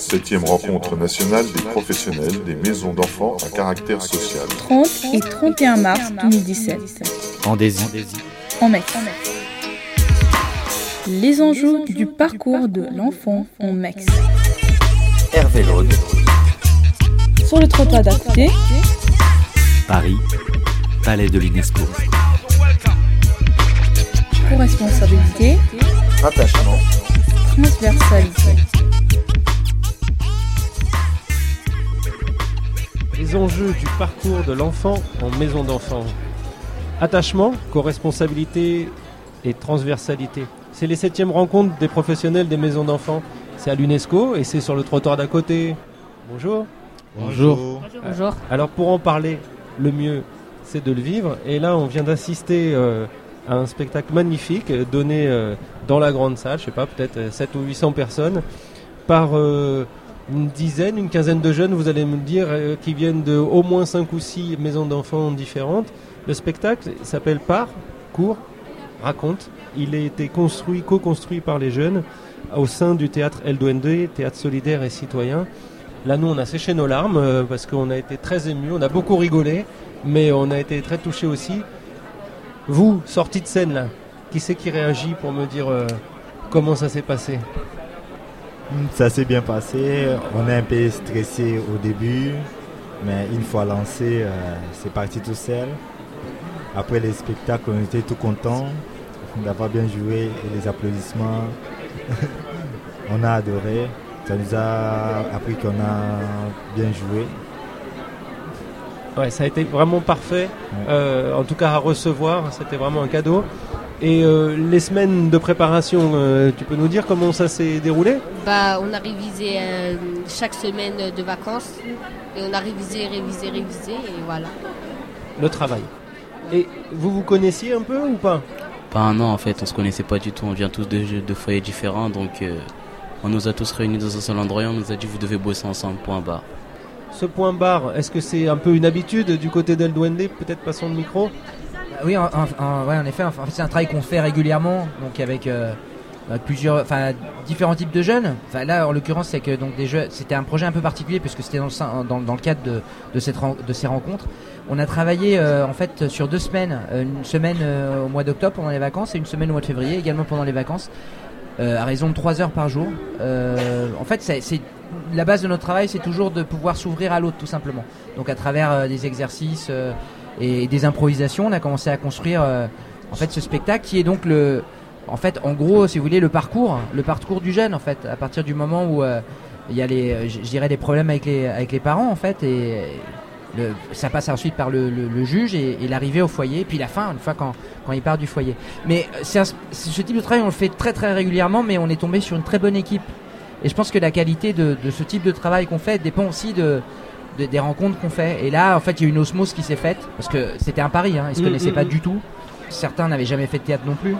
Septième rencontre nationale des professionnels des maisons d'enfants à caractère social. 30 et 31 mars 2017. En. En Mex. Les enjeux du parcours de l'enfant en Mex. Hervé Laude. Sur le trottoir d'à côté. Paris. Palais de l'UNESCO. Co-responsabilité. Attachement. Transversalité. Enjeux du parcours de l'enfant en maison d'enfants. Attachement, co-responsabilité et transversalité. C'est les septièmes rencontres des professionnels des maisons d'enfants. C'est à l'UNESCO et c'est sur le trottoir d'à côté. Bonjour. Bonjour. Bonjour. Alors pour en parler, le mieux, c'est de le vivre. Et là, on vient d'assister euh, à un spectacle magnifique euh, donné euh, dans la grande salle, je sais pas, peut-être 7 ou 800 personnes, par euh, une dizaine, une quinzaine de jeunes, vous allez me dire, euh, qui viennent de au moins 5 ou 6 maisons d'enfants différentes. Le spectacle s'appelle Par, cours, raconte. Il a été construit, co-construit par les jeunes au sein du théâtre El Duende, théâtre solidaire et citoyen. Là, nous, on a séché nos larmes euh, parce qu'on a été très émus, on a beaucoup rigolé, mais on a été très touchés aussi. Vous, sortie de scène là, qui c'est qui réagit pour me dire euh, comment ça s'est passé? Ça s'est bien passé. On est un peu stressé au début, mais une fois lancé, euh, c'est parti tout seul. Après les spectacles, on était tout contents d'avoir bien joué et les applaudissements. on a adoré. Ça nous a appris qu'on a bien joué. Ouais, ça a été vraiment parfait. Euh, en tout cas, à recevoir, c'était vraiment un cadeau. Et euh, les semaines de préparation, euh, tu peux nous dire comment ça s'est déroulé? Bah, on a révisé euh, chaque semaine de vacances et on a révisé, révisé, révisé et voilà. Le travail. Et vous vous connaissiez un peu ou pas? Pas un an en fait, on se connaissait pas du tout, on vient tous de, de foyers différents, donc euh, on nous a tous réunis dans un seul endroit et on nous a dit vous devez bosser ensemble, point barre. Ce point barre, est-ce que c'est un peu une habitude du côté d'El Duende? Peut-être passons le micro? Oui, en, en- effet, c'est un travail qu'on fait régulièrement, donc avec euh, avec plusieurs, enfin différents types de jeunes. Enfin là, en l'occurrence, c'est que donc des jeux, c'était un projet un peu particulier puisque c'était dans, le dans, dans le cadre de, de ces rencontres. On a travaillé euh, en fait sur deux semaines, euh, une semaine au mois d'octobre pendant les vacances et une semaine au mois de février également pendant les vacances, à raison de trois heures par jour. En fait, c'est la base de notre travail, c'est toujours de pouvoir s'ouvrir à l'autre tout simplement. Donc à travers des exercices et des improvisations, on a commencé à construire euh, en fait ce spectacle qui est donc le en fait en gros si vous voulez le parcours le parcours du jeune en fait à partir du moment où euh, il y a les euh, je dirais les problèmes avec les avec les parents en fait et le, ça passe ensuite par le, le- le juge et, et l'arrivée au foyer puis la fin une fois quand quand il part du foyer. Mais un- ce type de travail on le fait très très régulièrement mais on est tombé sur une très bonne équipe. Et je pense que la qualité de, de ce type de travail qu'on fait dépend aussi de de- des rencontres qu'on fait. Et là, en fait, il y a une osmose qui s'est faite parce que c'était un pari. Hein, ils se Mm, connaissaient mm, pas mm. du tout. Certains n'avaient jamais fait de théâtre non plus.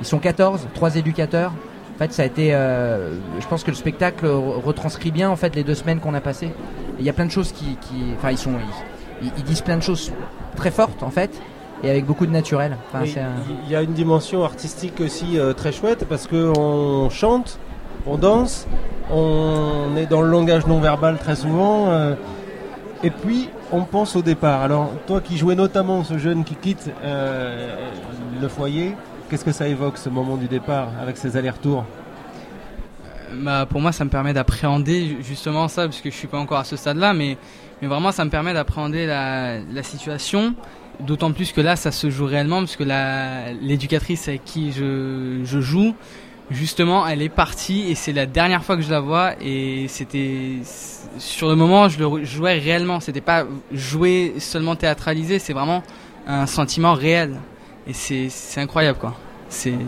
Ils sont 14, trois éducateurs. En fait, ça a été. euh, je pense que le spectacle re- retranscrit bien en fait les deux semaines qu'on a passées. Il y a plein de choses qui, qui- enfin, ils sont, ils, disent plein de choses très fortes en fait, et avec beaucoup de naturel. Enfin, c'est un- Il y a une dimension artistique aussi euh, très chouette parce qu'on chante, on danse, on est dans le langage non verbal très souvent. euh, et puis, on pense au départ. Alors, toi qui jouais notamment ce jeune qui quitte euh, le foyer, qu'est-ce que ça évoque ce moment du départ avec ces allers-retours? Bah, pour moi, ça me permet d'appréhender justement ça, parce que je suis pas encore à ce stade-là, mais, mais vraiment, ça me permet d'appréhender la, situation. D'autant plus que là, ça se joue réellement, parce que l'éducatrice avec qui je, je joue, justement, elle est partie et c'est la dernière fois que je la vois. Et c'était sur le moment, je le jouais réellement. C'était pas jouer seulement théâtralisé, c'est vraiment un sentiment réel. Et c'est incroyable, quoi. C'était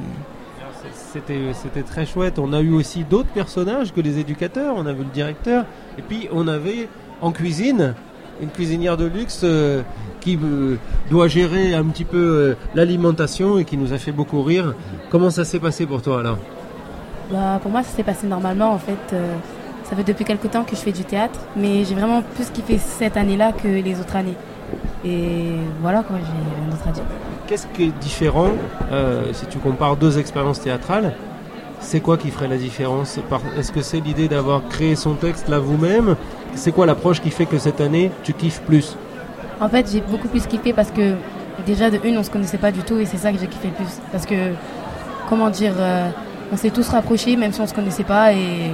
très chouette. On a eu aussi d'autres personnages que les éducateurs. On avait le directeur. Et puis, on avait en cuisine une cuisinière de luxe euh, qui euh, doit gérer un petit peu euh, l'alimentation et qui nous a fait beaucoup rire. Comment ça s'est passé pour toi alors? Bah, pour moi, ça s'est passé normalement. En fait, euh, ça fait depuis quelques temps que je fais du théâtre, mais j'ai vraiment plus kiffé cette année-là que les autres années. Et voilà, quoi, j'ai rien d'autre à dire. Qu'est-ce qui est différent euh, si tu compares deux expériences théâtrales c'est quoi qui ferait la différence? Est-ce que c'est l'idée d'avoir créé son texte là vous-même? C'est quoi l'approche qui fait que cette année tu kiffes plus? En fait, j'ai beaucoup plus kiffé parce que déjà de une, on se connaissait pas du tout et c'est ça que j'ai kiffé le plus. Parce que, comment dire, euh, on s'est tous rapprochés même si on se connaissait pas et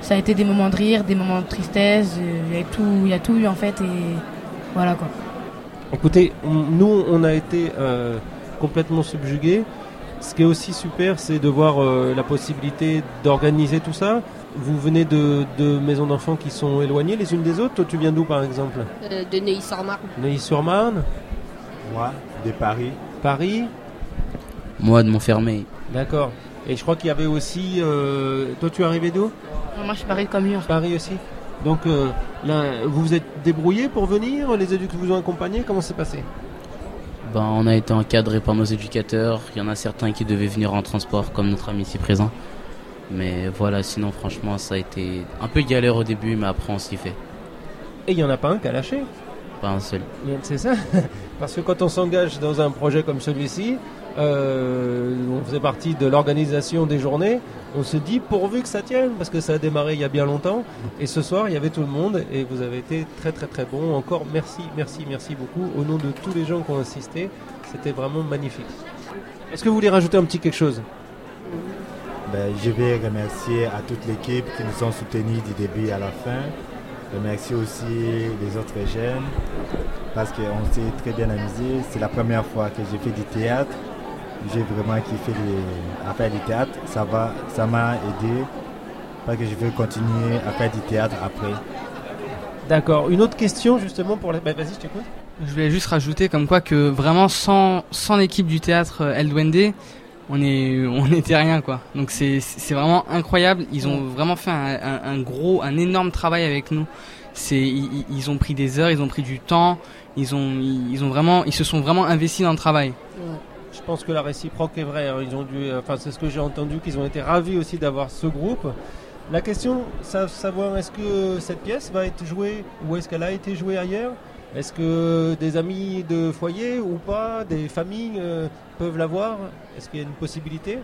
ça a été des moments de rire, des moments de tristesse, il y a tout, il y a tout eu en fait et voilà quoi. Écoutez, nous on a été euh, complètement subjugués. Ce qui est aussi super, c'est de voir euh, la possibilité d'organiser tout ça. Vous venez de, maisons d'enfants qui sont éloignées les unes des autres. Toi, tu viens d'où par exemple? Euh, De Neuilly-sur-Marne. Neuilly-sur-Marne Moi, de Paris. Paris? Moi, de Montfermeil. D'accord. Et je crois qu'il y avait aussi. Euh, toi, tu es arrivé d'où? Moi, je suis Paris comme Mur. Paris aussi. Donc, là, vous vous êtes débrouillé pour venir Les adultes vous ont accompagné Comment c'est passé? Ben, on a été encadré par nos éducateurs. Il y en a certains qui devaient venir en transport, comme notre ami ici présent. Mais voilà, sinon, franchement, ça a été un peu galère au début, mais après, on s'y fait. Et il n'y en a pas un qui a lâché? Pas un seul. C'est ça Parce que quand on s'engage dans un projet comme celui-ci, euh, on faisait partie de l'organisation des journées. On se dit pourvu que ça tienne, parce que ça a démarré il y a bien longtemps. Et ce soir, il y avait tout le monde et vous avez été très très très bon. Encore merci, merci, merci beaucoup au nom de tous les gens qui ont assisté. C'était vraiment magnifique. Est-ce que vous voulez rajouter un petit quelque chose? Ben, Je vais remercier à toute l'équipe qui nous ont soutenus du début à la fin. Remercier aussi les autres jeunes parce qu'on s'est très bien amusé. C'est la première fois que j'ai fait du théâtre j'ai vraiment kiffé les, à faire du théâtre. Ça va, ça m'a aidé parce que je veux continuer à faire du théâtre après. D'accord. Une autre question justement pour les... Bah, vas-y, je t'écoute. Je voulais juste rajouter comme quoi que vraiment sans, sans l'équipe du théâtre euh, El Duende, on est on n'était rien quoi. Donc c'est c'est vraiment incroyable. Ils ont vraiment fait un, un, gros, un énorme travail avec nous. C'est ils, ils, ont pris des heures, ils ont pris du temps, ils ont ils ont vraiment ils se sont vraiment investis dans le travail. Je pense que la réciproque est vraie. Hein. Ils ont dû, enfin c'est ce que j'ai entendu, qu'ils ont été ravis aussi d'avoir ce groupe. La question, c'est savoir est-ce que cette pièce va être jouée ou est-ce qu'elle a été jouée ailleurs? Est-ce que des amis de foyer ou pas, des familles euh, peuvent la voir Est-ce qu'il y a une possibilité?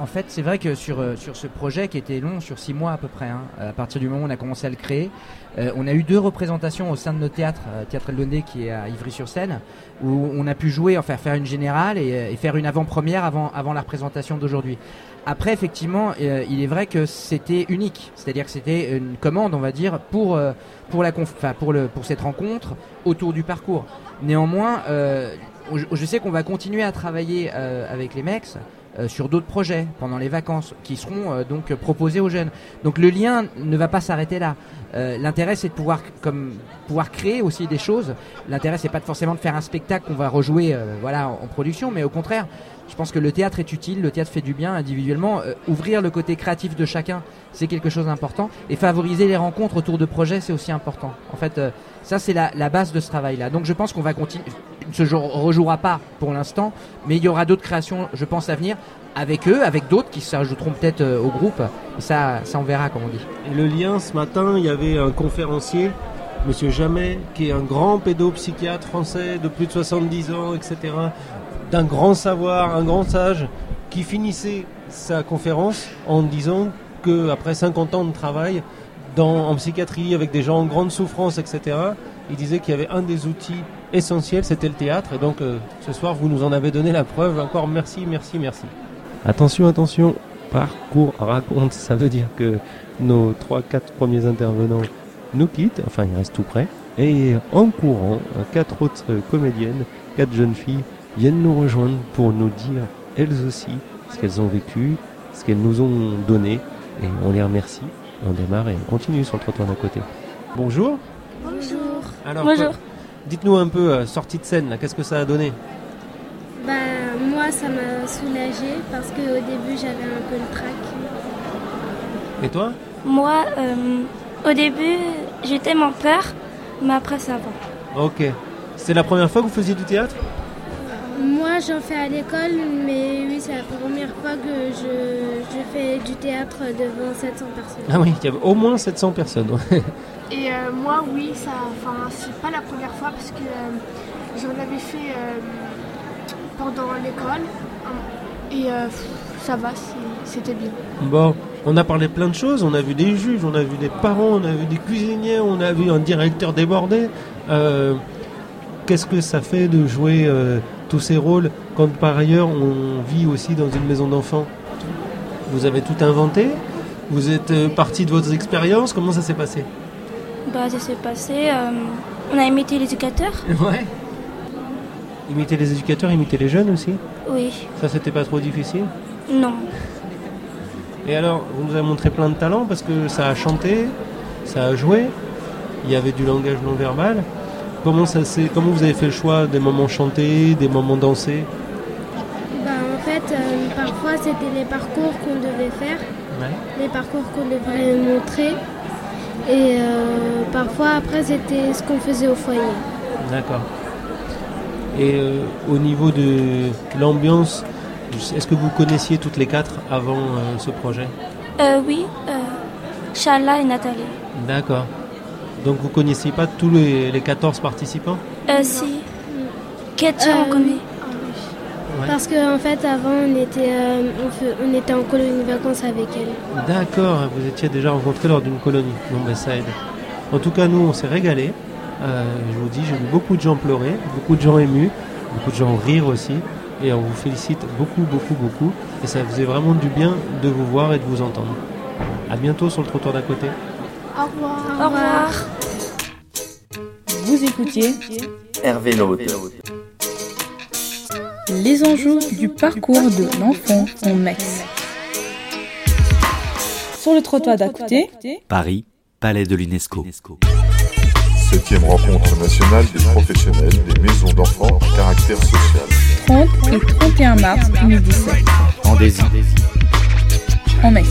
En fait, c'est vrai que sur, euh, sur ce projet qui était long, sur six mois à peu près, hein, à partir du moment où on a commencé à le créer, euh, on a eu deux représentations au sein de nos théâtres, euh, Théâtre Eldonné qui est à Ivry-sur-Seine, où on a pu jouer, enfin faire une générale et, faire une avant-première avant, avant la représentation d'aujourd'hui. Après, effectivement, il est vrai que c'était unique, c'est-à-dire que c'était une commande, on va dire, pour, pour, la pour, le, pour cette rencontre autour du parcours. Néanmoins, je sais qu'on va continuer à travailler avec les mecs euh, sur d'autres projets pendant les vacances qui seront euh, donc proposés aux jeunes. Donc le lien ne va pas s'arrêter là. Euh, l'intérêt c'est de pouvoir comme pouvoir créer aussi des choses. L'intérêt c'est pas forcément de faire un spectacle qu'on va rejouer voilà en, production, mais au contraire, je pense que le théâtre est utile, le théâtre fait du bien individuellement. ouvrir le côté créatif de chacun, c'est quelque chose d'important. Et favoriser les rencontres autour de projets, c'est aussi important. En fait, ça c'est la, base de ce travail-là. Donc je pense qu'on va continuer ne se rejouera pas pour l'instant, mais il y aura d'autres créations, je pense, à venir avec eux, avec d'autres qui s'ajouteront peut-être euh, au groupe. ça, ça, on verra, comme on dit. Et le lien, ce matin, il y avait un conférencier, Monsieur Jamais, qui est un grand pédopsychiatre français de plus de 70 ans, etc., d'un grand savoir, un grand sage, qui finissait sa conférence en disant qu'après 50 ans de travail dans, en psychiatrie, avec des gens en grande souffrance, etc., il disait qu'il y avait un des outils essentiels, c'était le théâtre. Et donc euh, ce soir, vous nous en avez donné la preuve. Encore merci, merci, merci. Attention, attention, parcours raconte, ça veut dire que nos 3-4 premiers intervenants nous quittent, enfin ils restent tout près. Et en courant, quatre autres comédiennes, quatre jeunes filles viennent nous rejoindre pour nous dire elles aussi ce qu'elles ont vécu, ce qu'elles nous ont donné. Et on les remercie. On démarre et on continue sur le trottoir d'à côté. Bonjour. Bonjour. Alors, Bonjour. Dites-nous un peu, euh, sortie de scène, qu'est-ce que ça a donné? Bah, moi, ça m'a soulagé parce qu'au début, j'avais un peu le trac. Et toi? Moi, euh, au début, j'ai tellement peur, mais après, ça va. Ok. C'est la première fois que vous faisiez du théâtre? Moi, j'en fais à l'école, mais oui, c'est la première fois que je, fais du théâtre devant 700 personnes. Ah oui, il y avait au moins 700 personnes. Et euh, moi, oui, ça, enfin, c'est pas la première fois parce que euh, j'en avais fait euh, pendant l'école. Et ça va, c'était bien. Bon, on a parlé plein de choses, on a vu des juges, on a vu des parents, on a vu des cuisiniers, on a vu un directeur débordé. Euh, qu'est-ce que ça fait de jouer euh, tous ces rôles quand par ailleurs on vit aussi dans une maison d'enfants Vous avez tout inventé Vous êtes euh, parti de votre expérience Comment ça s'est passé? Bah ça s'est passé, on a imité les éducateurs. Ouais. Imiter les éducateurs, imiter les jeunes aussi? Oui. Ça c'était pas trop difficile? Non. Et alors, vous nous avez montré plein de talents parce que ça a chanté, ça a joué, il y avait du langage non verbal. Comment, ça, comment vous avez fait le choix des moments chantés, des moments dansés bah, En fait, euh, parfois c'était les parcours qu'on devait faire, les parcours qu'on devrait montrer. Et euh, parfois après c'était ce qu'on faisait au foyer. D'accord. Et euh, au niveau de l'ambiance, est-ce que vous connaissiez toutes les quatre avant ce projet? Oui, Shala et Nathalie. D'accord. Donc vous connaissiez pas tous les, les 14 participants Euh, si. Katia, on Euh. Parce qu'en fait avant on était, euh, on, fe- on était en colonie de vacances avec elle. D'accord, vous étiez déjà rencontrés lors d'une colonie. Bon, ben ça aide. En tout cas, nous, on s'est régalé. Euh, je vous dis, j'ai vu beaucoup de gens pleurer, beaucoup de gens émus, beaucoup de gens rire aussi. Et on vous félicite beaucoup, beaucoup, beaucoup. Et ça faisait vraiment du bien de vous voir et de vous entendre. À bientôt sur le trottoir d'à côté. Au revoir. Au revoir. Vous écoutiez Hervé Laude. les enjeux du parcours de l'enfant en Metz. Sur le trottoir d'à côté, Paris, Palais de l'UNESCO. Septième rencontre nationale des professionnels des maisons d'enfants à caractère social. 30 et 31 mars 2017, En désir. en Metz.